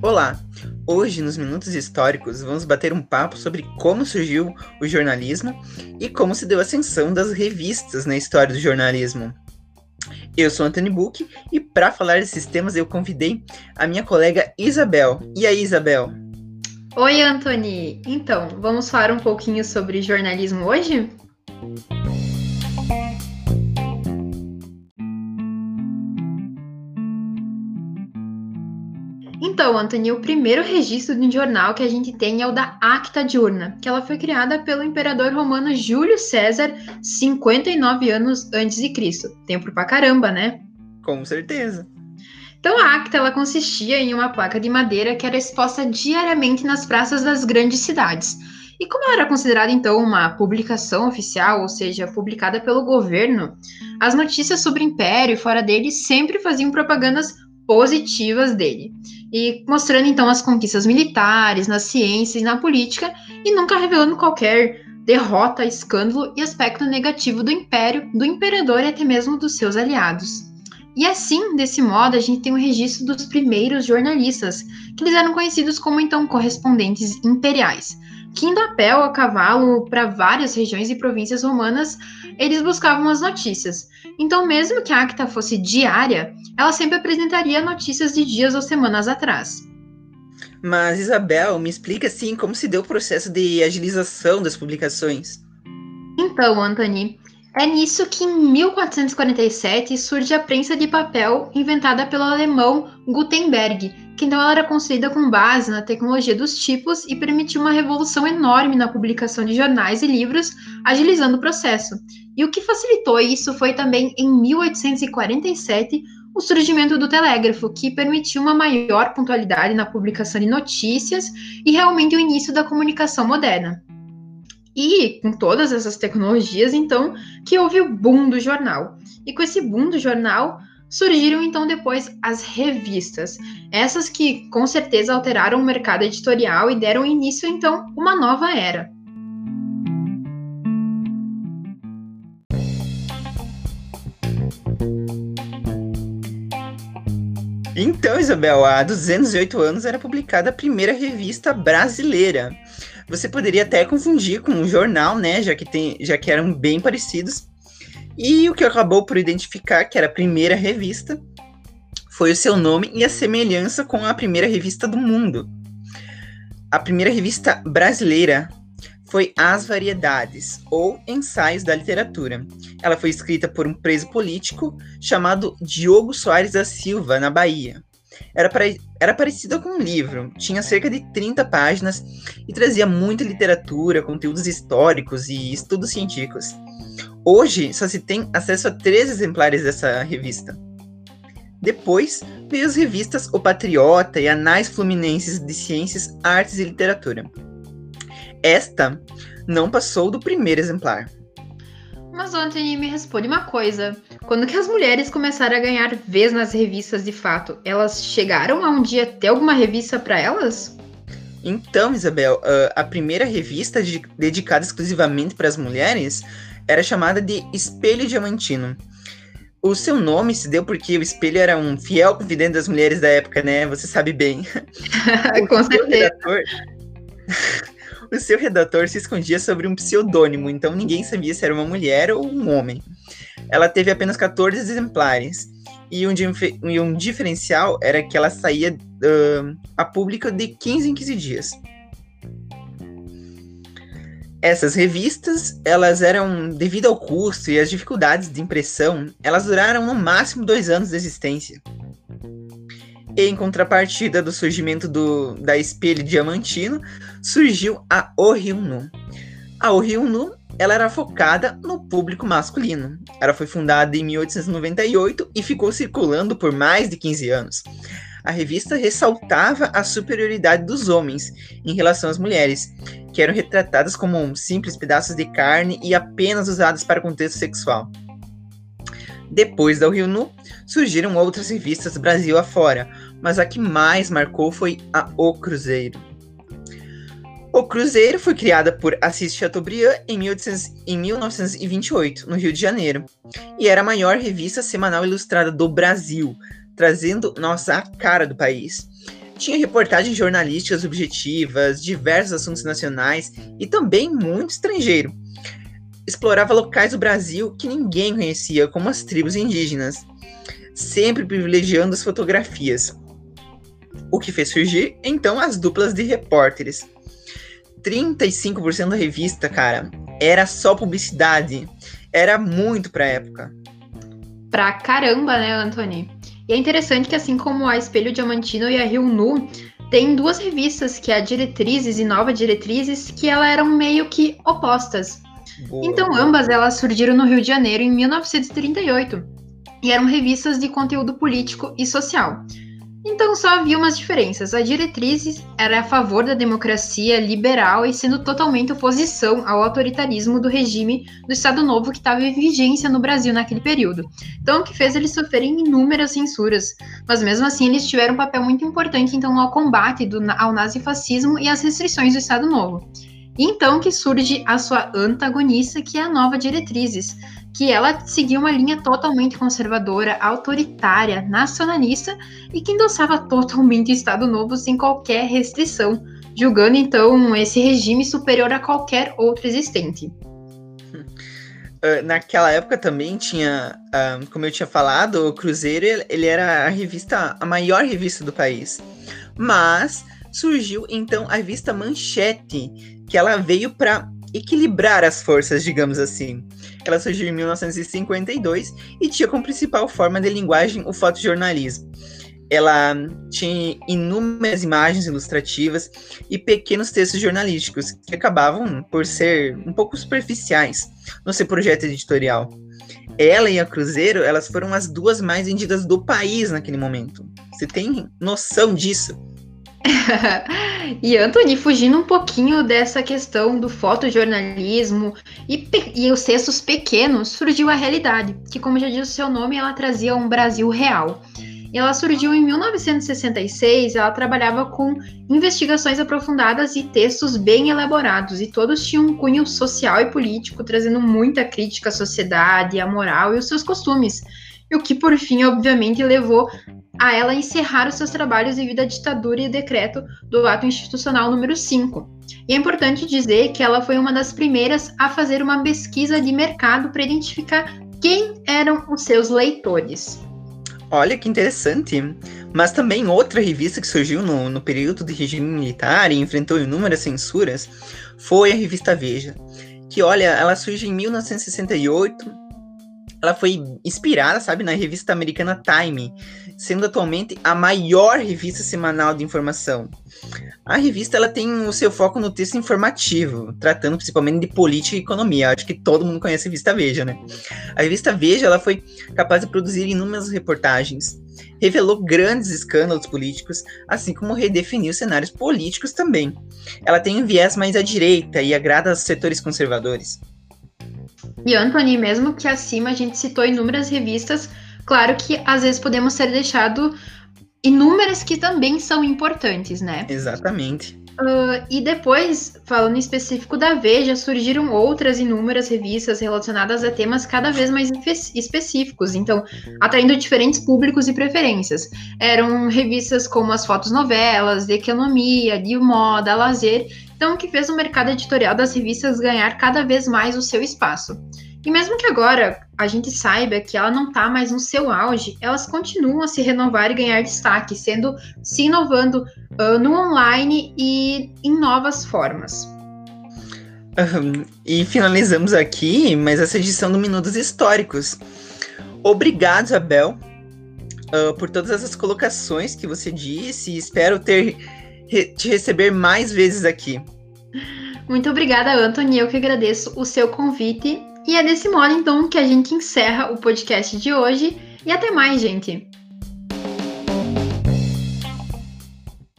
Olá! Hoje, nos Minutos Históricos, vamos bater um papo sobre como surgiu o jornalismo e como se deu a ascensão das revistas na história do jornalismo. Eu sou Anthony Book e para falar desses temas eu convidei a minha colega Isabel. E aí, Isabel? Oi, Anthony! Então, vamos falar um pouquinho sobre jornalismo hoje? Então, Anthony, o primeiro registro de um jornal que a gente tem é o da Acta Diurna, que ela foi criada pelo imperador romano Júlio César 59 anos antes de Cristo. Tempo pra caramba, né? Com certeza. Então, a Acta ela consistia em uma placa de madeira que era exposta diariamente nas praças das grandes cidades. E como ela era considerada então uma publicação oficial, ou seja, publicada pelo governo, as notícias sobre o império e fora dele sempre faziam propagandas positivas dele e mostrando então as conquistas militares, na ciência e na política, e nunca revelando qualquer derrota, escândalo e aspecto negativo do império, do imperador e até mesmo dos seus aliados. E assim, desse modo, a gente tem o um registro dos primeiros jornalistas, que eles eram conhecidos como então correspondentes imperiais, que indo a pé ou a cavalo para várias regiões e províncias romanas, eles buscavam as notícias. Então, mesmo que a acta fosse diária, ela sempre apresentaria notícias de dias ou semanas atrás. Mas, Isabel, me explica assim como se deu o processo de agilização das publicações. Então, Anthony, é nisso que em 1447 surge a prensa de papel inventada pelo alemão Gutenberg, que então era construída com base na tecnologia dos tipos e permitiu uma revolução enorme na publicação de jornais e livros, agilizando o processo. E o que facilitou isso foi também em 1847 o surgimento do telégrafo, que permitiu uma maior pontualidade na publicação de notícias e realmente o início da comunicação moderna. E com todas essas tecnologias, então, que houve o boom do jornal. E com esse boom do jornal, surgiram então depois as revistas. Essas que com certeza alteraram o mercado editorial e deram início então uma nova era. Então, Isabel, há 208 anos era publicada a primeira revista brasileira. Você poderia até confundir com um jornal, né? Já que, tem, já que eram bem parecidos. E o que acabou por identificar que era a primeira revista foi o seu nome e a semelhança com a primeira revista do mundo. A primeira revista brasileira foi As Variedades, ou Ensaios da Literatura. Ela foi escrita por um preso político chamado Diogo Soares da Silva, na Bahia. Era, pare... era parecida com um livro, tinha cerca de 30 páginas e trazia muita literatura, conteúdos históricos e estudos científicos. Hoje só se tem acesso a três exemplares dessa revista. Depois veio as revistas O Patriota e Anais Fluminenses de Ciências, Artes e Literatura. Esta não passou do primeiro exemplar. Mas Anthony me responde uma coisa. Quando que as mulheres começaram a ganhar vez nas revistas de fato, elas chegaram a um dia ter alguma revista para elas? Então, Isabel, a primeira revista dedicada exclusivamente para as mulheres era chamada de Espelho Diamantino. O seu nome se deu porque o espelho era um fiel confidente das mulheres da época, né? Você sabe bem. Com certeza. Redator... o seu redator se escondia sobre um pseudônimo, então ninguém sabia se era uma mulher ou um homem. Ela teve apenas 14 exemplares. E um, e um diferencial era que ela saía uh, a público de 15 em 15 dias. Essas revistas, elas eram, devido ao custo e às dificuldades de impressão, elas duraram no máximo dois anos de existência. Em contrapartida do surgimento do, da Espelho Diamantino, surgiu a Oriunu. A Oriunu, ela era focada no público masculino. Ela foi fundada em 1898 e ficou circulando por mais de 15 anos a revista ressaltava a superioridade dos homens em relação às mulheres, que eram retratadas como simples pedaços de carne e apenas usadas para contexto sexual. Depois da Rio Nu, surgiram outras revistas Brasil afora, mas a que mais marcou foi a O Cruzeiro. O Cruzeiro foi criada por Assis Chateaubriand em, 1800, em 1928, no Rio de Janeiro, e era a maior revista semanal ilustrada do Brasil, trazendo, nossa, cara do país. Tinha reportagens jornalísticas objetivas, diversos assuntos nacionais e também muito estrangeiro. Explorava locais do Brasil que ninguém conhecia, como as tribos indígenas, sempre privilegiando as fotografias. O que fez surgir, então, as duplas de repórteres. 35% da revista, cara, era só publicidade. Era muito pra época. Pra caramba, né, Anthony? E é interessante que, assim como a Espelho Diamantino e a Rio Nu, tem duas revistas, que é a Diretrizes e Nova Diretrizes, que elas eram meio que opostas. Boa. Então, ambas elas surgiram no Rio de Janeiro em 1938 e eram revistas de conteúdo político e social. Então só havia umas diferenças. A diretriz era a favor da democracia liberal e sendo totalmente oposição ao autoritarismo do regime do Estado Novo que estava em vigência no Brasil naquele período. Então o que fez eles sofrerem inúmeras censuras, mas mesmo assim eles tiveram um papel muito importante então ao combate do, ao nazifascismo e às restrições do Estado Novo. Então que surge a sua antagonista, que é a Nova Diretrizes, que ela seguia uma linha totalmente conservadora, autoritária, nacionalista e que endossava totalmente o Estado Novo sem qualquer restrição, julgando então esse regime superior a qualquer outro existente. Uh, naquela época também tinha, uh, como eu tinha falado, o Cruzeiro ele era a revista, a maior revista do país. Mas surgiu então a revista Manchete, que ela veio para equilibrar as forças, digamos assim. Ela surgiu em 1952 e tinha como principal forma de linguagem o fotojornalismo. Ela tinha inúmeras imagens ilustrativas e pequenos textos jornalísticos que acabavam por ser um pouco superficiais no seu projeto editorial. Ela e a Cruzeiro, elas foram as duas mais vendidas do país naquele momento. Você tem noção disso? e Anthony, fugindo um pouquinho dessa questão do fotojornalismo e, e os textos pequenos, surgiu a realidade, que, como já diz o seu nome, ela trazia um Brasil real. E ela surgiu em 1966, ela trabalhava com investigações aprofundadas e textos bem elaborados, e todos tinham um cunho social e político, trazendo muita crítica à sociedade, à moral e os seus costumes. E o que, por fim, obviamente, levou a ela encerrar os seus trabalhos devido à ditadura e decreto do ato institucional número 5. E é importante dizer que ela foi uma das primeiras a fazer uma pesquisa de mercado para identificar quem eram os seus leitores. Olha que interessante. Mas também outra revista que surgiu no, no período do regime militar e enfrentou inúmeras censuras foi a revista Veja. Que, olha, ela surge em 1968 ela foi inspirada, sabe, na revista americana Time, sendo atualmente a maior revista semanal de informação. A revista ela tem o seu foco no texto informativo, tratando principalmente de política e economia. Acho que todo mundo conhece a revista Veja, né? A revista Veja ela foi capaz de produzir inúmeras reportagens, revelou grandes escândalos políticos, assim como redefiniu cenários políticos também. Ela tem um viés mais à direita e agrada aos setores conservadores. E Anthony, mesmo que acima a gente citou inúmeras revistas, claro que às vezes podemos ser deixado inúmeras que também são importantes, né? Exatamente. Uh, e depois, falando em específico da Veja, surgiram outras inúmeras revistas relacionadas a temas cada vez mais específicos, então, atraindo diferentes públicos e preferências. Eram revistas como as fotos novelas, de economia, de moda, lazer, então que fez o mercado editorial das revistas ganhar cada vez mais o seu espaço. E mesmo que agora a gente saiba que ela não está mais no seu auge, elas continuam a se renovar e ganhar destaque, sendo se inovando uh, no online e em novas formas. Uhum. E finalizamos aqui mais essa edição do Minutos Históricos. Obrigado, Isabel, uh, por todas essas colocações que você disse. Espero ter te receber mais vezes aqui. Muito obrigada, Anthony. Eu que agradeço o seu convite. E é desse modo, então, que a gente encerra o podcast de hoje. E até mais, gente!